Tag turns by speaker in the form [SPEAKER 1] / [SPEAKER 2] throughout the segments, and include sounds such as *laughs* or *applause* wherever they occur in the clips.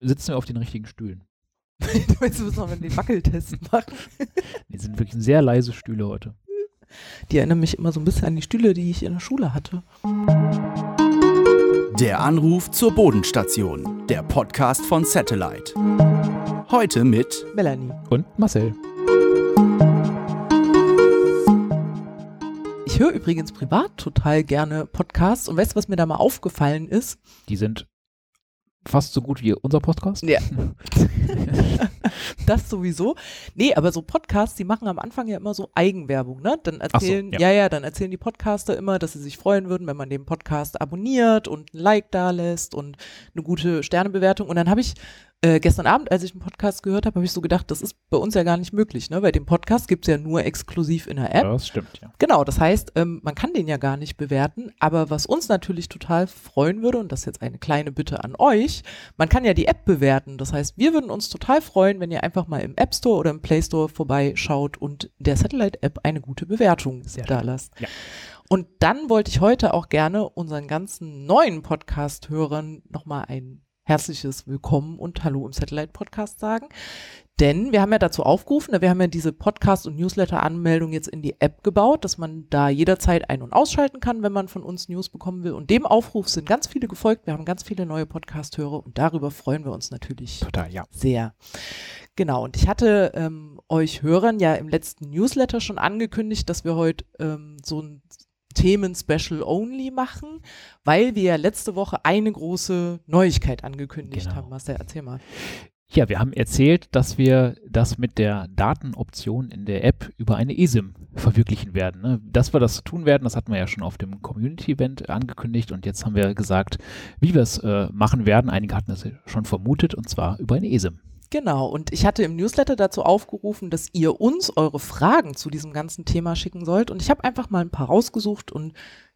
[SPEAKER 1] sitzen wir auf den richtigen Stühlen. *laughs*
[SPEAKER 2] du meinst, wir müssen noch den Wackeltest *laughs* machen.
[SPEAKER 1] Die sind wirklich sehr leise Stühle heute.
[SPEAKER 2] Die erinnern mich immer so ein bisschen an die Stühle, die ich in der Schule hatte.
[SPEAKER 3] Der Anruf zur Bodenstation, der Podcast von Satellite. Heute mit
[SPEAKER 2] Melanie.
[SPEAKER 1] Und Marcel.
[SPEAKER 2] Ich höre übrigens privat total gerne Podcasts und weißt du, was mir da mal aufgefallen ist?
[SPEAKER 1] Die sind fast so gut wie unser Podcast.
[SPEAKER 2] Ja. *laughs* das sowieso. Nee, aber so Podcasts, die machen am Anfang ja immer so Eigenwerbung, ne? Dann erzählen, so, ja. ja. ja, dann erzählen die Podcaster immer, dass sie sich freuen würden, wenn man den Podcast abonniert und ein Like da lässt und eine gute Sternebewertung. Und dann habe ich äh, gestern Abend, als ich einen Podcast gehört habe, habe ich so gedacht, das ist bei uns ja gar nicht möglich, ne? Weil den Podcast gibt's ja nur exklusiv in der App.
[SPEAKER 1] Ja, das stimmt, ja.
[SPEAKER 2] Genau, das heißt, ähm, man kann den ja gar nicht bewerten, aber was uns natürlich total freuen würde, und das ist jetzt eine kleine Bitte an euch, man kann ja die App bewerten. Das heißt, wir würden uns total freuen, wenn ihr einfach mal im App Store oder im Play Store vorbeischaut und der Satellite-App eine gute Bewertung Sehr da lasst. Ja. Und dann wollte ich heute auch gerne unseren ganzen neuen Podcast-Hörern nochmal ein herzliches Willkommen und Hallo im Satellite Podcast sagen. Denn wir haben ja dazu aufgerufen, wir haben ja diese Podcast- und Newsletter-Anmeldung jetzt in die App gebaut, dass man da jederzeit ein- und ausschalten kann, wenn man von uns News bekommen will. Und dem Aufruf sind ganz viele gefolgt. Wir haben ganz viele neue Podcast-Hörer und darüber freuen wir uns natürlich
[SPEAKER 1] Total, ja.
[SPEAKER 2] sehr. Genau, und ich hatte ähm, euch Hörern ja im letzten Newsletter schon angekündigt, dass wir heute ähm, so ein Themen-Special Only machen, weil wir ja letzte Woche eine große Neuigkeit angekündigt genau. haben. Marcel, erzähl mal.
[SPEAKER 1] Ja, wir haben erzählt, dass wir das mit der Datenoption in der App über eine eSIM verwirklichen werden. Ne? Dass wir das tun werden, das hatten wir ja schon auf dem Community-Event angekündigt und jetzt haben wir gesagt, wie wir es äh, machen werden. Einige hatten es schon vermutet und zwar über eine eSIM.
[SPEAKER 2] Genau, und ich hatte im Newsletter dazu aufgerufen, dass ihr uns eure Fragen zu diesem ganzen Thema schicken sollt. Und ich habe einfach mal ein paar rausgesucht und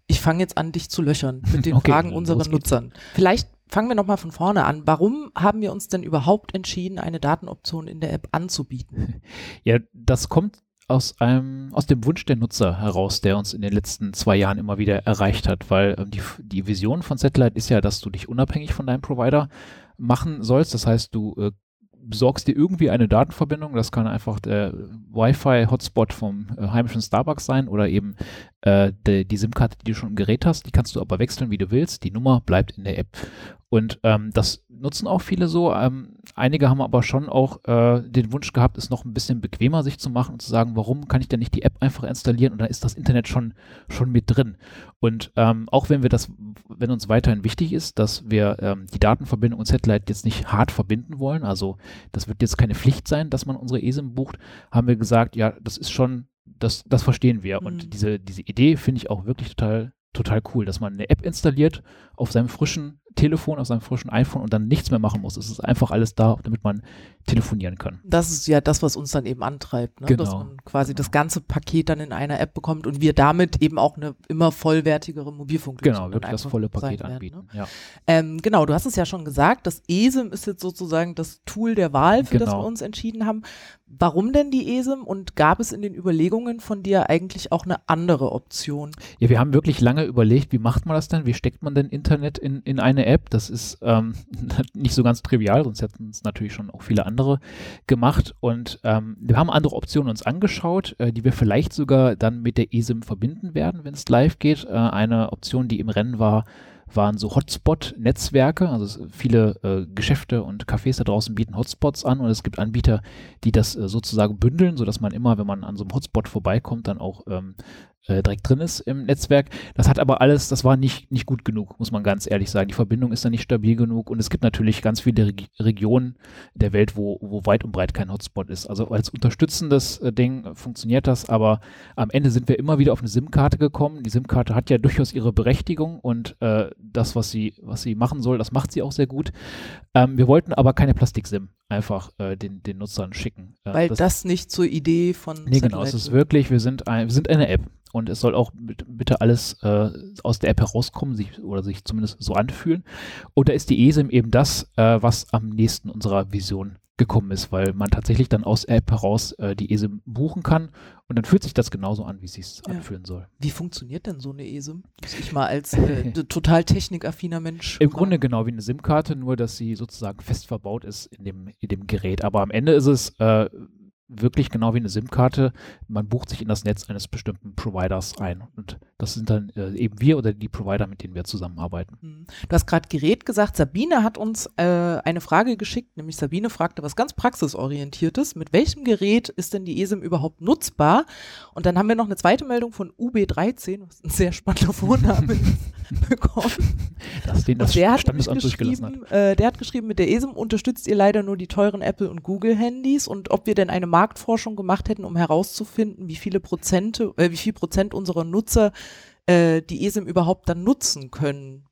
[SPEAKER 2] ich fange jetzt an, dich zu löchern *laughs* mit den okay, Fragen unserer Nutzern. Vielleicht fangen wir nochmal von vorne an. Warum haben wir uns denn überhaupt entschieden, eine Datenoption in der App anzubieten? *laughs*
[SPEAKER 1] Ja, das kommt aus einem, aus dem Wunsch der Nutzer heraus, der uns in den letzten zwei Jahren immer wieder erreicht hat, weil ähm, die, die Vision von Satellite ist ja, dass du dich unabhängig von deinem Provider machen sollst. Das heißt, du äh, besorgst dir irgendwie eine Datenverbindung. Das kann einfach der Wi-Fi-Hotspot vom äh, heimischen Starbucks sein oder eben äh, die, die SIM-Karte, die du schon im Gerät hast. Die kannst du aber wechseln, wie du willst. Die Nummer bleibt in der App. Und ähm, das nutzen auch viele so. Ähm, einige haben aber schon auch äh, den Wunsch gehabt, es noch ein bisschen bequemer sich zu machen und zu sagen, warum kann ich denn nicht die App einfach installieren und dann ist das Internet schon, schon mit drin. Und ähm, auch wenn wir das, wenn uns weiterhin wichtig ist, dass wir ähm, die Datenverbindung und Satellite jetzt nicht hart verbinden wollen, also das wird jetzt keine Pflicht sein, dass man unsere ESIM bucht, haben wir gesagt, ja, das ist schon, das, das verstehen wir. Mhm. Und diese, diese Idee finde ich auch wirklich total total cool, dass man eine App installiert auf seinem frischen Telefon, auf seinem frischen iPhone und dann nichts mehr machen muss. Es ist einfach alles da, damit man telefonieren kann.
[SPEAKER 2] Das ist ja das, was uns dann eben antreibt, ne?
[SPEAKER 1] genau.
[SPEAKER 2] dass man quasi das ganze Paket dann in einer App bekommt und wir damit eben auch eine immer vollwertigere Mobilfunklösung
[SPEAKER 1] Genau, wirklich das volle Paket anbieten. Werden,
[SPEAKER 2] ne? ja. ähm, genau, du hast es ja schon gesagt, das ESIM ist jetzt sozusagen das Tool der Wahl, für genau. das wir uns entschieden haben. Warum denn die ESIM und gab es in den Überlegungen von dir eigentlich auch eine andere Option?
[SPEAKER 1] Ja, wir haben wirklich lange überlegt, wie macht man das denn? Wie steckt man denn Internet in, in eine App? Das ist ähm, *laughs* nicht so ganz trivial, sonst hätten es natürlich schon auch viele andere gemacht. Und ähm, wir haben andere Optionen uns angeschaut, äh, die wir vielleicht sogar dann mit der ESIM verbinden werden, wenn es live geht. Äh, eine Option, die im Rennen war, waren so Hotspot-Netzwerke. Also viele äh, Geschäfte und Cafés da draußen bieten Hotspots an und es gibt Anbieter, die das äh, sozusagen bündeln, sodass man immer, wenn man an so einem Hotspot vorbeikommt, dann auch ähm, äh, direkt drin ist im Netzwerk. Das hat aber alles, das war nicht, nicht gut genug, muss man ganz ehrlich sagen. Die Verbindung ist da nicht stabil genug und es gibt natürlich ganz viele Reg Regionen der Welt, wo, wo weit und breit kein Hotspot ist. Also als unterstützendes äh, Ding funktioniert das, aber am Ende sind wir immer wieder auf eine SIM-Karte gekommen. Die SIM-Karte hat ja durchaus ihre Berechtigung und äh, das, was sie, was sie machen soll, das macht sie auch sehr gut. Ähm, wir wollten aber keine Plastik-SIM einfach äh, den, den Nutzern schicken.
[SPEAKER 2] Äh, Weil das, das, nicht zur Idee von
[SPEAKER 1] Nee, Satellite genau, es ist wirklich, wir sind, ein, wir sind eine App und es soll auch bitte alles äh, aus der App herauskommen sich, oder sich zumindest so anfühlen. Und da ist die ESIM eben das, äh, was am nächsten unserer Vision gekommen ist, weil man tatsächlich dann aus der App heraus äh, die ESIM buchen kann und dann fühlt sich das genauso an, wie es sich
[SPEAKER 2] Ja.
[SPEAKER 1] anfühlen soll.
[SPEAKER 2] Wie funktioniert denn so eine ESIM? Muss ich mal als äh, *laughs* total technikaffiner Mensch.
[SPEAKER 1] Im. Grunde genau wie eine SIM-Karte, nur dass sie sozusagen fest verbaut ist in dem, in dem Gerät. Aber am Ende ist es äh, wirklich genau wie eine SIM-Karte. Man bucht sich in das Netz eines bestimmten Providers ein. Und das sind dann äh, eben wir oder die Provider, mit denen wir zusammenarbeiten.
[SPEAKER 2] Hm. Du hast gerade Gerät gesagt. Sabine hat uns äh, eine Frage geschickt, nämlich Sabine fragte was ganz praxisorientiertes. Mit welchem Gerät ist denn die ESIM überhaupt nutzbar? Und dann haben wir noch eine zweite Meldung von UB13, was ein sehr spannender Vorname ist, *laughs* *laughs* bekommen.
[SPEAKER 1] Dass den das
[SPEAKER 2] der hat
[SPEAKER 1] Standesamt durchgelassen hat.
[SPEAKER 2] geschrieben, äh, der hat geschrieben, mit der ESIM unterstützt ihr leider nur die teuren Apple- und Google-Handys und ob wir denn eine Marktforschung gemacht hätten, um herauszufinden, wie viele Prozente, äh, wie viel Prozent unserer Nutzer äh, die ESIM überhaupt dann nutzen können.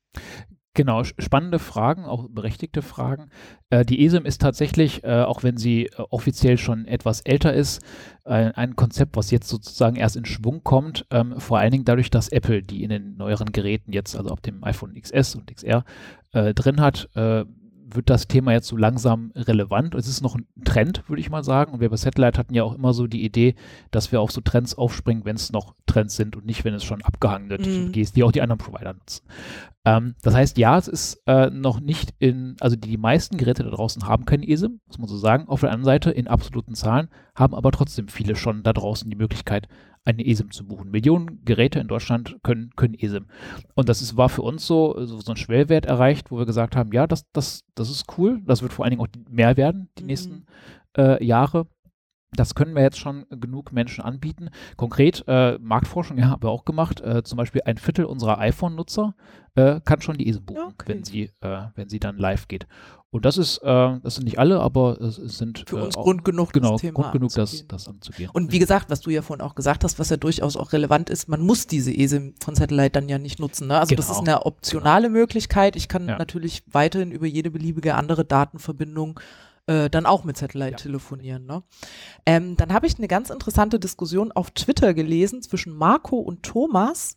[SPEAKER 1] Genau, spannende Fragen, auch berechtigte Fragen. Äh, die ESIM ist tatsächlich, äh, auch wenn sie äh, offiziell schon etwas älter ist, ein Konzept, was jetzt sozusagen erst in Schwung kommt, ähm, vor allen Dingen dadurch, dass Apple die in den neueren Geräten jetzt, also auf dem iPhone XS und XR, äh, drin hat, äh, wird das Thema jetzt so langsam relevant. Es ist noch ein Trend, würde ich mal sagen. Und wir bei Satellite hatten ja auch immer so die Idee, dass wir auf so Trends aufspringen, wenn es noch Trends sind und nicht, wenn es schon abgehangene
[SPEAKER 2] Mhm.
[SPEAKER 1] Technologie ist, die auch die anderen Provider nutzen. Ähm, das heißt, ja, es ist äh, noch nicht in, also die, die meisten Geräte da draußen haben keine ESIM, muss man so sagen. Auf der anderen Seite, in absoluten Zahlen, haben aber trotzdem viele schon da draußen die Möglichkeit, eine ESIM zu buchen. Millionen Geräte in Deutschland können, können ESIM. Und das ist, war für uns so, so, so ein Schwellwert erreicht, wo wir gesagt haben, ja, das, das, das ist cool, das wird vor allen Dingen auch mehr werden die
[SPEAKER 2] Mhm.
[SPEAKER 1] nächsten äh, Jahre. Das können wir jetzt schon genug Menschen anbieten. Konkret, äh, Marktforschung *laughs* ja, haben wir auch gemacht. Äh, zum Beispiel ein Viertel unserer iPhone-Nutzer äh, kann schon die ESIM buchen,
[SPEAKER 2] Okay.
[SPEAKER 1] wenn, sie, äh, wenn sie dann live geht. Und das ist, äh, das sind nicht alle, aber es, es sind
[SPEAKER 2] Für
[SPEAKER 1] äh,
[SPEAKER 2] uns
[SPEAKER 1] auch,
[SPEAKER 2] Grund genug,
[SPEAKER 1] genau,
[SPEAKER 2] das Thema
[SPEAKER 1] Grund genug, das,
[SPEAKER 2] anzugehen.
[SPEAKER 1] das anzugehen.
[SPEAKER 2] Und wie gesagt, was du ja vorhin auch gesagt hast, was ja durchaus auch relevant ist, man muss diese ESIM von Satellite dann ja nicht nutzen. Ne? Also das
[SPEAKER 1] Genau.
[SPEAKER 2] ist eine optionale Möglichkeit. Ich kann
[SPEAKER 1] Ja.
[SPEAKER 2] natürlich weiterhin über jede beliebige andere Datenverbindung äh, dann auch mit Satellite
[SPEAKER 1] Ja.
[SPEAKER 2] telefonieren. Ne? Ähm, dann habe ich eine ganz interessante Diskussion auf Twitter gelesen zwischen Marco und Thomas.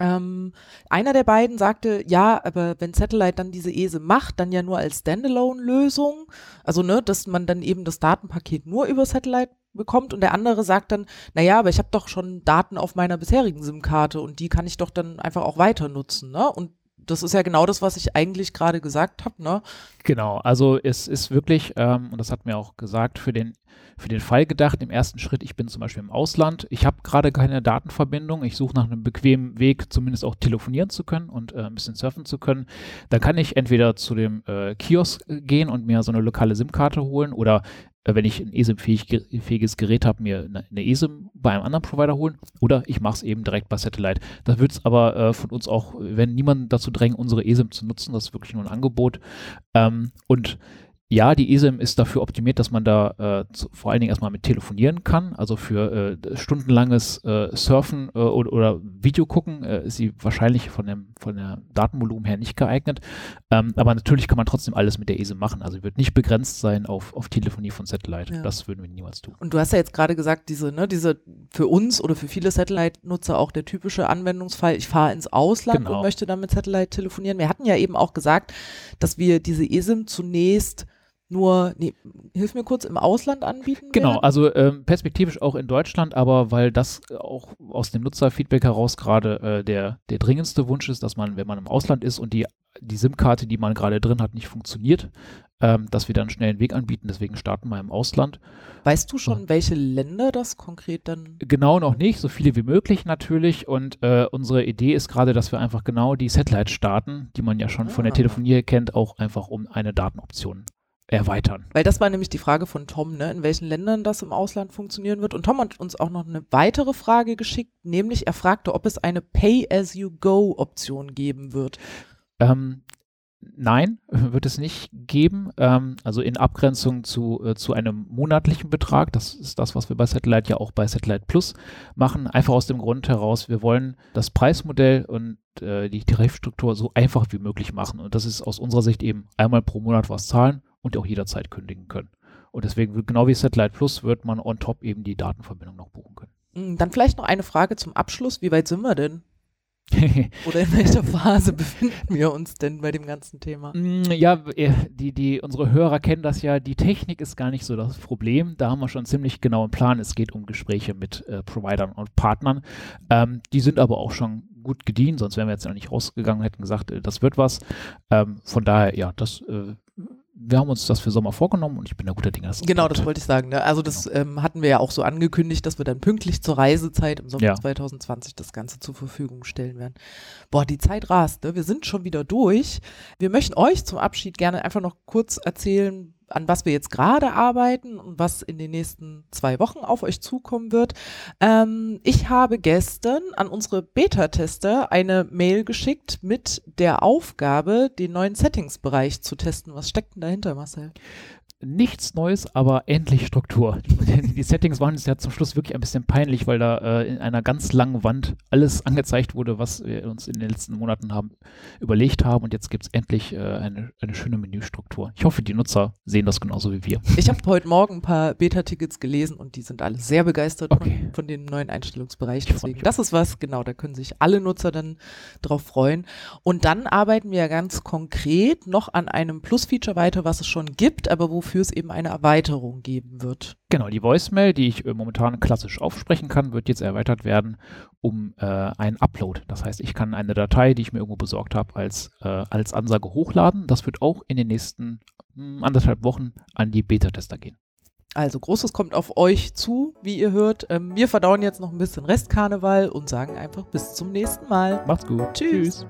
[SPEAKER 2] Ähm, einer der beiden sagte, ja, aber wenn Satellite dann diese ESE macht, dann ja nur als Standalone-Lösung. Also, ne, dass man dann eben das Datenpaket nur über Satellite bekommt und der andere sagt dann, naja, aber ich habe doch schon Daten auf meiner bisherigen SIM-Karte und die kann ich doch dann einfach auch weiter nutzen, ne? Und das ist ja genau das, was ich eigentlich gerade gesagt habe, ne?
[SPEAKER 1] Genau, also es ist wirklich, ähm, und das hat mir auch gesagt, für den, für den Fall gedacht, im ersten Schritt, ich bin zum Beispiel im Ausland, ich habe gerade keine Datenverbindung, ich suche nach einem bequemen Weg, zumindest auch telefonieren zu können und äh, ein bisschen surfen zu können. Dann kann ich entweder zu dem äh, Kiosk gehen und mir so eine lokale SIM-Karte holen oder wenn ich ein eSIM-fähiges Gerät habe, mir eine, eSIM bei einem anderen Provider holen oder ich mache es eben direkt bei Satellite. Da wird es aber äh, von uns auch, wenn niemand dazu drängen, unsere eSIM zu nutzen, das ist wirklich nur ein Angebot. Ähm, und ja, die eSIM ist dafür optimiert, dass man da äh, zu, vor allen Dingen erstmal mit telefonieren kann. Also für äh, stundenlanges äh, Surfen äh, oder, oder Video gucken äh, ist sie wahrscheinlich von dem von der Datenvolumen her nicht geeignet. Ähm, aber natürlich kann man trotzdem alles mit der eSIM machen. Also sie wird nicht begrenzt sein auf, auf Telefonie von Satellite.
[SPEAKER 2] Ja.
[SPEAKER 1] Das würden wir niemals tun.
[SPEAKER 2] Und du hast ja jetzt gerade gesagt, diese, ne, diese für uns oder für viele Satellite-Nutzer auch der typische Anwendungsfall, ich fahre ins Ausland
[SPEAKER 1] Genau.
[SPEAKER 2] und möchte dann mit Satellite telefonieren. Wir hatten ja eben auch gesagt, dass wir diese eSIM zunächst nur, nee, hilf mir kurz, im Ausland anbieten
[SPEAKER 1] Genau,
[SPEAKER 2] werden?
[SPEAKER 1] also ähm, perspektivisch auch in Deutschland, aber weil das auch aus dem Nutzerfeedback heraus gerade äh, der, der dringendste Wunsch ist, dass man, wenn man im Ausland ist und die, die SIM-Karte, die man gerade drin hat, nicht funktioniert, ähm, dass wir dann schnell einen Weg anbieten. Deswegen starten wir im Ausland.
[SPEAKER 2] Weißt du schon, welche Länder das konkret dann?
[SPEAKER 1] Genau noch nicht, so viele wie möglich natürlich. Und äh, unsere Idee ist gerade, dass wir einfach genau die Satellite starten, die man ja schon von der
[SPEAKER 2] Ah.
[SPEAKER 1] Telefonie her kennt, auch einfach um eine Datenoption erweitern.
[SPEAKER 2] Weil das war nämlich die Frage von Tom, ne, in welchen Ländern das im Ausland funktionieren wird. Und Tom hat uns auch noch eine weitere Frage geschickt, nämlich er fragte, ob es eine Pay-as-you-go-Option geben wird.
[SPEAKER 1] Ähm, nein, *laughs* wird es nicht geben. Ähm, also in Abgrenzung zu, äh, zu einem monatlichen Betrag. Das ist das, was wir bei Satellite ja auch bei Satellite Plus machen. Einfach aus dem Grund heraus, wir wollen das Preismodell und äh, die Tarifstruktur so einfach wie möglich machen. Und das ist aus unserer Sicht eben einmal pro Monat was zahlen und auch jederzeit kündigen können. Und deswegen, genau wie Satellite Plus, wird man on top eben die Datenverbindung noch buchen können.
[SPEAKER 2] Mm, Dann vielleicht noch eine Frage zum Abschluss. Wie weit sind wir denn? *laughs* Oder in welcher Phase befinden wir uns denn bei dem ganzen Thema?
[SPEAKER 1] Mm, ja, äh, die, die, unsere Hörer kennen das ja. Die Technik ist gar nicht so das Problem. Da haben wir schon ziemlich genau einen Plan. Es geht um Gespräche mit äh, Providern und Partnern. Ähm, die sind aber auch schon gut gedient, sonst wären wir jetzt noch nicht rausgegangen und hätten gesagt, äh, das wird was. Ähm, von daher, ja, das äh, wir haben uns das für Sommer vorgenommen und ich bin da guter Dinge.
[SPEAKER 2] Das genau, das wollte ich sagen. Ne? Also das genau. ähm, hatten wir ja auch so angekündigt, dass wir dann pünktlich zur Reisezeit im Sommer ja. 2020 das Ganze zur Verfügung stellen werden. Boah, die Zeit rast. Ne? Wir sind schon wieder durch. Wir möchten euch zum Abschied gerne einfach noch kurz erzählen, an was wir jetzt gerade arbeiten und was in den nächsten zwei Wochen auf euch zukommen wird. Ähm, ich habe gestern an unsere Beta-Tester eine Mail geschickt mit der Aufgabe, den neuen Settings-Bereich zu testen. Was steckt denn dahinter, Marcel?
[SPEAKER 1] Nichts Neues, aber endlich Struktur. *laughs* Die Settings waren jetzt ja zum Schluss wirklich ein bisschen peinlich, weil da äh, in einer ganz langen Wand alles angezeigt wurde, was wir uns in den letzten Monaten haben überlegt haben und jetzt gibt es endlich äh, eine, eine schöne Menüstruktur. Ich hoffe, die Nutzer sehen das genauso wie wir.
[SPEAKER 2] Ich habe heute Morgen ein paar Beta-Tickets gelesen und die sind alle sehr begeistert okay. von, von, dem neuen Einstellungsbereich. Deswegen, das ist was, genau, da können sich alle Nutzer dann drauf freuen. Und dann arbeiten wir ja ganz konkret noch an einem Plus-Feature weiter, was es schon gibt, aber wofür wofür es eben eine Erweiterung geben wird.
[SPEAKER 1] Genau, die Voicemail, die ich äh, momentan klassisch aufsprechen kann, wird jetzt erweitert werden um äh, einen Upload. Das heißt, ich kann eine Datei, die ich mir irgendwo besorgt habe, als, äh, als Ansage hochladen. Das wird auch in den nächsten mh, hm, anderthalb Wochen an die Beta-Tester gehen.
[SPEAKER 2] Also Großes kommt auf euch zu, wie ihr hört. Ähm, wir verdauen jetzt noch ein bisschen Restkarneval und sagen einfach bis zum nächsten Mal.
[SPEAKER 1] Macht's gut. Tschüss. Tschüss.